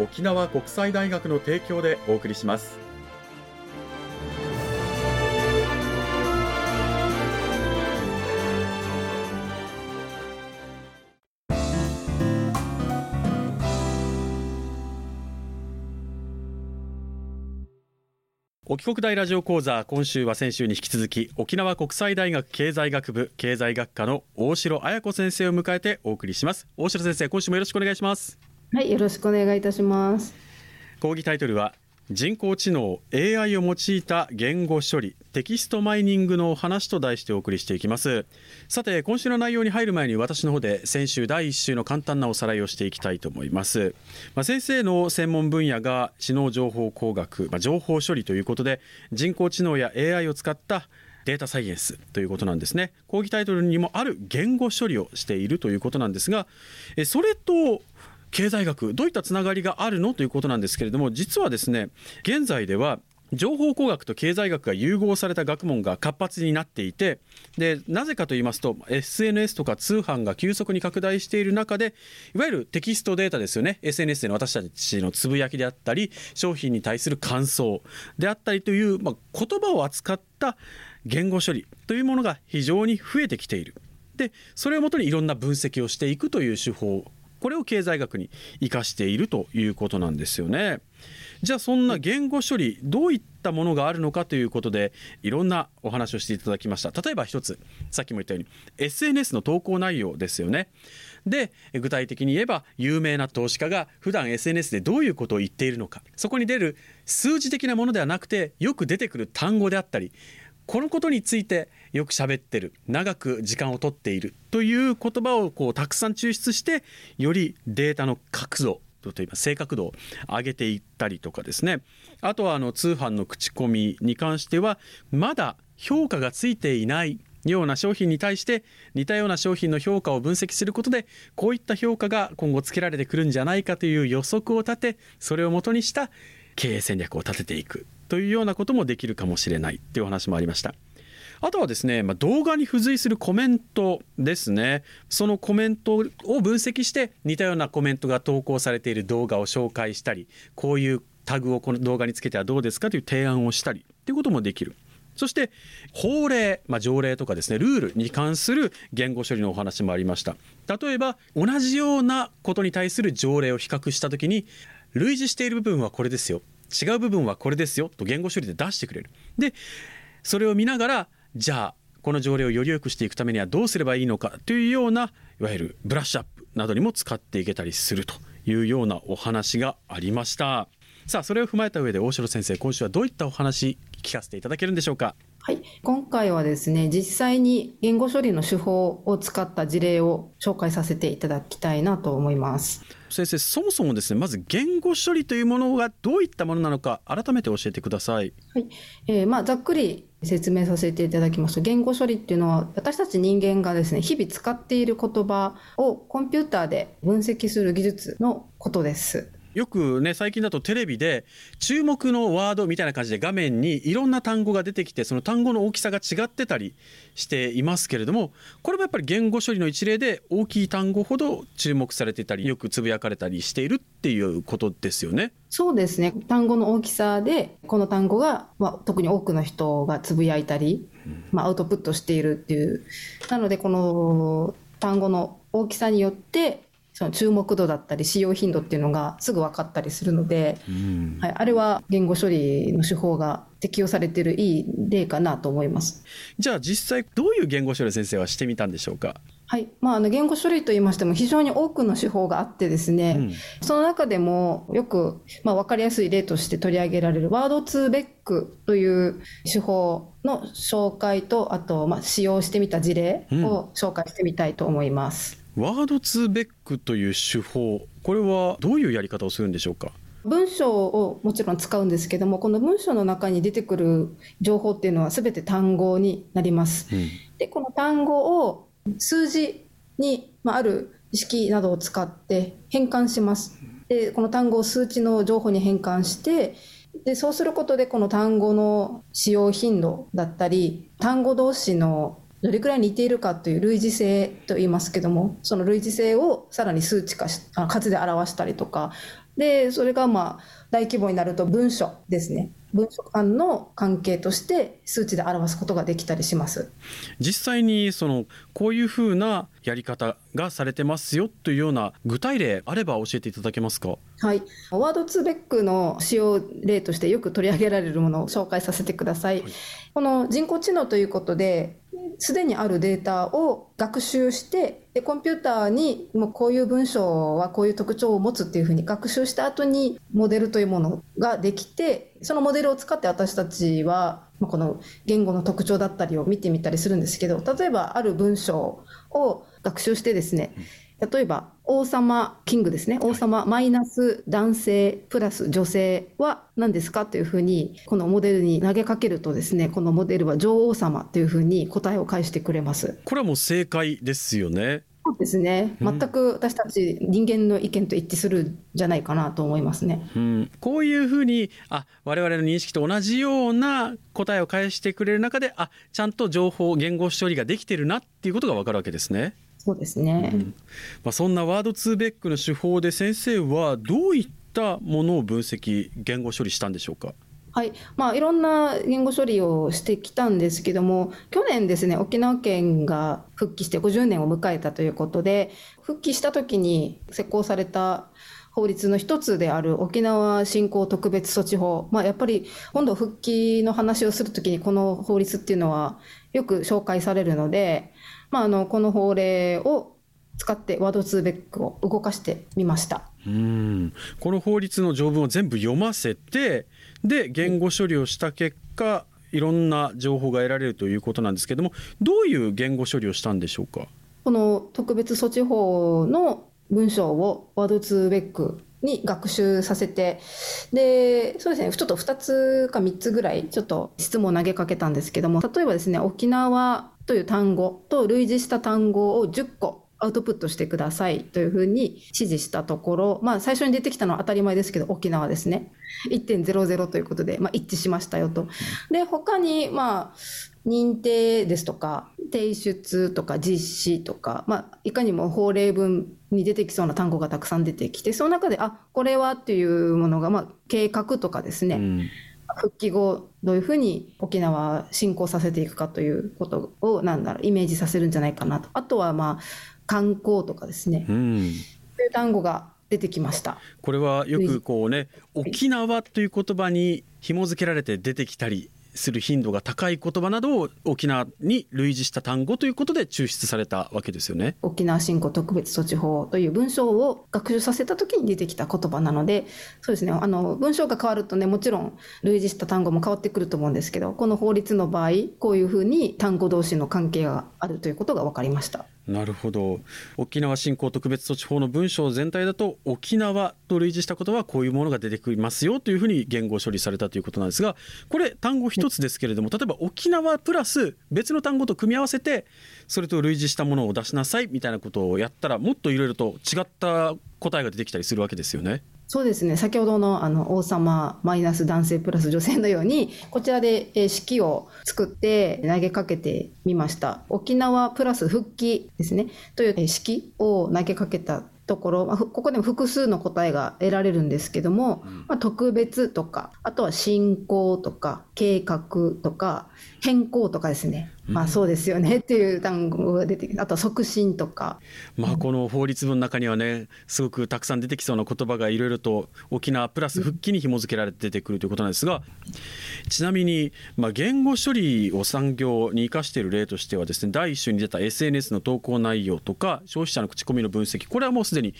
沖縄国際大学の提供でお送りします。沖国大ラジオ講座今週は先週に引き続き沖縄国際大学経済学部経済学科の大城絢子先生を迎えてお送りします。大城先生今週もよろしくお願いします。はいよろしくお願いいたします。講義タイトルは人工知能 AI を用いた言語処理テキストマイニングのお話と題してお送りしていきます。さて今週の内容に入る前に私の方で先週第1週の簡単なおさらいをしていきたいと思います、まあ、先生の専門分野が知能情報工学、まあ、情報処理ということで人工知能や AI を使ったデータサイエンスということなんですね。講義タイトルにもある言語処理をしているということなんですがそれと経済学どういったつながりがあるのということなんですけれども実はですね現在では情報工学と経済学が融合された学問が活発になっていてでなぜかと言いますと SNS とか通販が急速に拡大している中でいわゆるテキストデータですよね SNS での私たちのつぶやきであったり商品に対する感想であったりという、まあ、言葉を扱った言語処理というものが非常に増えてきている。でそれをもとにいろんな分析をしていくという手法これを経済学に生かしているということなんですよね。じゃあそんな言語処理どういったものがあるのかということでいろんなお話をしていただきました。例えば一つさっきも言ったように SNS の投稿内容ですよね。で具体的に言えば有名な投資家が普段 SNS でどういうことを言っているのか。そこに出る数字的なものではなくてよく出てくる単語であったりこのことについてよく喋ってる長く時間をとっているという言葉をこうたくさん抽出してよりデータの角度といいます正確度を上げていったりとかですね。あとはあの通販の口コミに関してはまだ評価がついていないような商品に対して似たような商品の評価を分析することでこういった評価が今後つけられてくるんじゃないかという予測を立てそれをもとにした経営戦略を立てていくというようなこともできるかもしれないというお話もありました。あとはですね、まあ、動画に付随するコメントですねそのコメントを分析して似たようなコメントが投稿されている動画を紹介したりこういうタグをこの動画につけてはどうですかという提案をしたりということもできる。そして法令、まあ、条例とかですねルールに関する言語処理のお話もありました例えば同じようなことに対する条例を比較した時に類似している部分はこれですよ。違う部分はこれですよ。と言語処理で出してくれる。でそれを見ながらじゃあこの条例をより良くしていくためにはどうすればいいのか。というようないわゆるブラッシュアップなどにも使っていけたりするというようなお話がありました。さあそれを踏まえた上で大城先生今週はどういったお話聞かせていただけるんでしょうか。はい、今回はですね実際に言語処理の手法を使った事例を紹介させていただきたいなと思います。先生そもそもですねまず言語処理というものがどういったものなのか改めて教えてください。はい、えー、まあざっくり説明させていただきますと言語処理っていうのは私たち人間がですね日々使っている言葉をコンピューターで分析する技術のことですよくね最近だとテレビで注目のワードみたいな感じで画面にいろんな単語が出てきてその単語の大きさが違ってたりしていますけれどもこれもやっぱり言語処理の一例で大きい単語ほど注目されていたりよくつぶやかれたりしているっていうことですよね。そうですね。単語の大きさでこの単語が、まあ、特に多くの人がつぶやいたり、まあ、アウトプットしているっていう。なのでこの単語の大きさによってその注目度だったり使用頻度っていうのがすぐ分かったりするので、うんはい、あれは言語処理の手法が適用されているいい例かなと思います。じゃあ実際どういう言語処理を先生はしてみたんでしょうか？はいまあ、あの言語処理といいましても非常に多くの手法があってですね、うんその中でもよく、まあ、分かりやすい例として取り上げられるワードツーベックという手法の紹介とあと、まあ、使用してみた事例を紹介してみたいと思います。ワードツーベックという手法これはどういうやり方をするんでしょうか？文章をもちろん使うんですけどもこの文章の中に出てくる情報っていうのは全て単語になります。うんでこの単語を数字に、まあ、ある式などを使って変換します。でこの単語を数値の情報に変換してでそうすることでこの単語の使用頻度だったり単語同士のどれくらい似ているかという類似性と言いますけどもその類似性をさらに数値化しあ数で表したりとかでそれがまあ大規模になると文書ですね文書間の関係として数値で表すことができたりします。実際にそのこういうふうなやり方がされてますよというような具体例あれば教えていただけますか？はい、ワードツーベックの使用例としてよく取り上げられるものを紹介させてください。はいこの人工知能ということで、すでにあるデータを学習して、でコンピューターにもうこういう文章はこういう特徴を持つっていうふうに学習した後にモデルというものができて、そのモデルを使って私たちはまあこの言語の特徴だったりを見てみたりするんですけど、例えばある文章を学習してですね、例えば王様キングですね王様マイナス男性プラス女性は何ですか？というふうにこのモデルに投げかけるとですねこのモデルは女王様というふうに答えを返してくれます。これはもう正解ですよね。そうですねうん全く私たち人間の意見と一致するんじゃないかなと思いますね。うん、こういうふうにあ我々の認識と同じような答えを返してくれる中であちゃんと情報言語処理ができてるなっていうことがわかるわけですね。そうですね、うん。まあ、そんなワードツーベックの手法で先生はどういったものを分析言語処理したんでしょうか？はい。まあ、いろんな言語処理をしてきたんですけども去年ですね沖縄県が復帰して50年を迎えたということで復帰した時に施行された法律の一つである沖縄振興特別措置法、まあ、やっぱり今度復帰の話をするときにこの法律っていうのはよく紹介されるので、まあ、あのこの法令を使ってワードツーベックを動かしてみました。うんこの法律の条文を全部読ませてで言語処理をした結果いろんな情報が得られるということなんですけどもどういう言語処理をしたんでしょうか？この特別措置法の文章をワードツーベックに学習させて、で、そうですね、ちょっと2つか3つぐらい、ちょっと質問を投げかけたんですけども、例えばですね、沖縄という単語と類似した単語を10個アウトプットしてくださいというふうに指示したところ、まあ最初に出てきたのは当たり前ですけど、沖縄ですね。1.00ということで、まあ一致しましたよと。で、他に、まあ、認定ですとか、提出とか実施とか、まあ、いかにも法令文に出てきそうな単語がたくさん出てきて、その中で、あ、これはっていうものが、まあ、計画とかですね、うん復帰後、どういうふうに沖縄振興させていくかということを、なんだろう、イメージさせるんじゃないかなと。あとは、まあ、観光とかですね、うんそういう単語が出てきました。これはよくこうね沖縄という言葉に紐付けられて出てきたりする頻度が高い言葉などを沖縄に類似した単語ということで抽出されたわけですよね。沖縄振興特別措置法という文章を学習させた時に出てきた言葉なのでそうですねあの文章が変わるとねもちろん類似した単語も変わってくると思うんですけどこの法律の場合こういうふうに単語同士の関係があるということが分かりました。なるほど沖縄振興特別措置法の文章全体だと沖縄と類似した言葉はこういうものが出てきますよというふうに言語処理されたということなんですがこれ単語一つですけれども例えば沖縄プラス別の単語と組み合わせてそれと類似したものを出しなさいみたいなことをやったらもっといろいろと違った答えが出てきたりするわけですよね。そうですね。先ほどのあの王様マイナス男性プラス女性のように こちらでえー式を作って投げかけてみました。沖縄プラス復帰ですね。というえー式を投げかけたところ、まあふここでも複数の答えが得られるんですけども、まあ、特別とかあとは進行とか計画とか変更とかですね。まあそうですよねっていう単語が出てきてあとは促進とか。まあこの法律文の中にはねすごくたくさん出てきそうな言葉がいろいろと沖縄プラス復帰に紐付けられて出てくるということなんですがちなみにまあ言語処理を産業に生かしている例としてはですね第一週に出た SNS の投稿内容とか消費者の口コミの分析これはもうすでに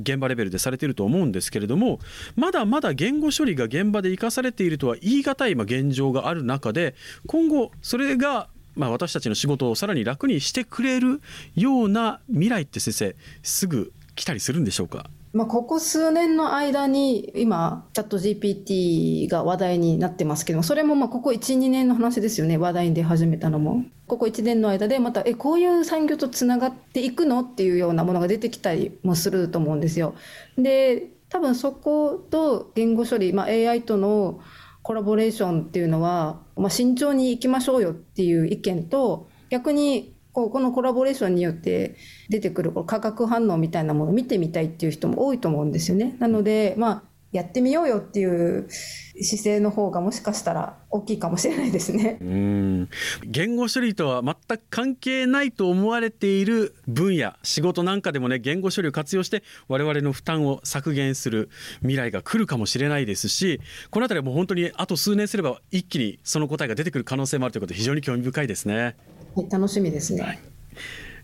現場レベルでされていると思うんですけれどもまだまだ言語処理が現場で生かされているとは言い難い現状がある中で今後それがまあ、私たちの仕事をさらに楽にしてくれるような未来って先生すぐ来たりするんでしょうか？まあ、ここ数年の間に今チャット GPT が話題になってますけどもそれもまあここ12年の話ですよね話題に出始めたのも。ここ1年の間でまたえこういう産業とつながっていくの？っていうようなものが出てきたりもすると思うんですよ。で多分そこと言語処理、まあ、AI とのコラボレーションっていうのは、まあ、慎重にいきましょうよっていう意見と逆にこうこのコラボレーションによって出てくるこ化学反応みたいなものを見てみたいっていう人も多いと思うんですよね。なので、まあ、やってみようよっていう姿勢の方がもしかしたら大きいかもしれないですね。うん言語処理とは全く関係ないと思われている分野仕事なんかでもね言語処理を活用して我々の負担を削減する未来が来るかもしれないですしこの辺りはもう本当にあと数年すれば一気にその答えが出てくる可能性もあるということで非常に興味深いですね。はい、楽しみですね。はい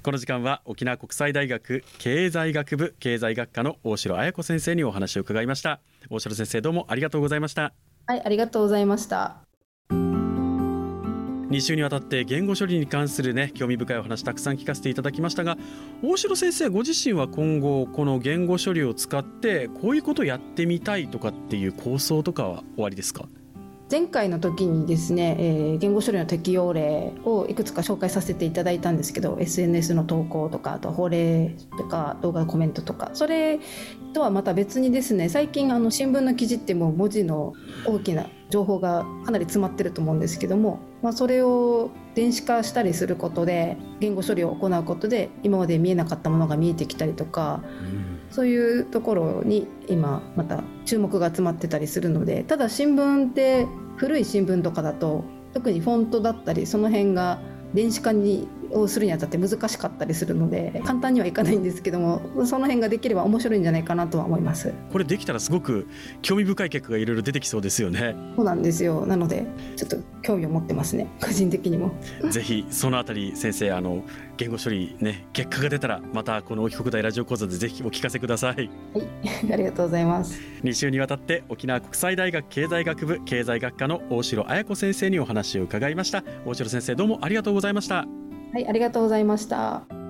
この時間は沖縄国際大学経済学部経済学科の大城彩子先生にお話を伺いました。大城先生どうもありがとうございました。はいありがとうございました。2週にわたって言語処理に関するね興味深いお話たくさん聞かせていただきましたが大城先生ご自身は今後この言語処理を使ってこういうことをやってみたいとかっていう構想とかは終わりですか？前回の時にですね、えー、言語処理の適用例をいくつか紹介させていただいたんですけど SNS の投稿とかあと法令とか動画のコメントとかそれとはまた別にですね最近あの新聞の記事ってもう文字の大きな情報がかなり詰まってると思うんですけども、まあ、それを電子化したりすることで言語処理を行うことで今まで見えなかったものが見えてきたりとか、そういうところに今また注目が集まってたりするのでただ新聞って古い新聞とかだと特にフォントだったりその辺が電子化にをするにあたって難しかったりするので簡単にはいかないんですけどもその辺ができれば面白いんじゃないかなとは思います。これできたらすごく興味深い結果がいろいろ出てきそうですよね。そうなんですよ。なのでちょっと興味を持ってますね。個人的にも。ぜひそのあたり先生あの言語処理ね結果が出たらまたこの沖国大ラジオ講座でぜひお聞かせください。はい。ありがとうございます。2週にわたって沖縄国際大学経済学部経済学科の大城彩子先生にお話を伺いました。大城先生どうもありがとうございましたはい、ありがとうございました。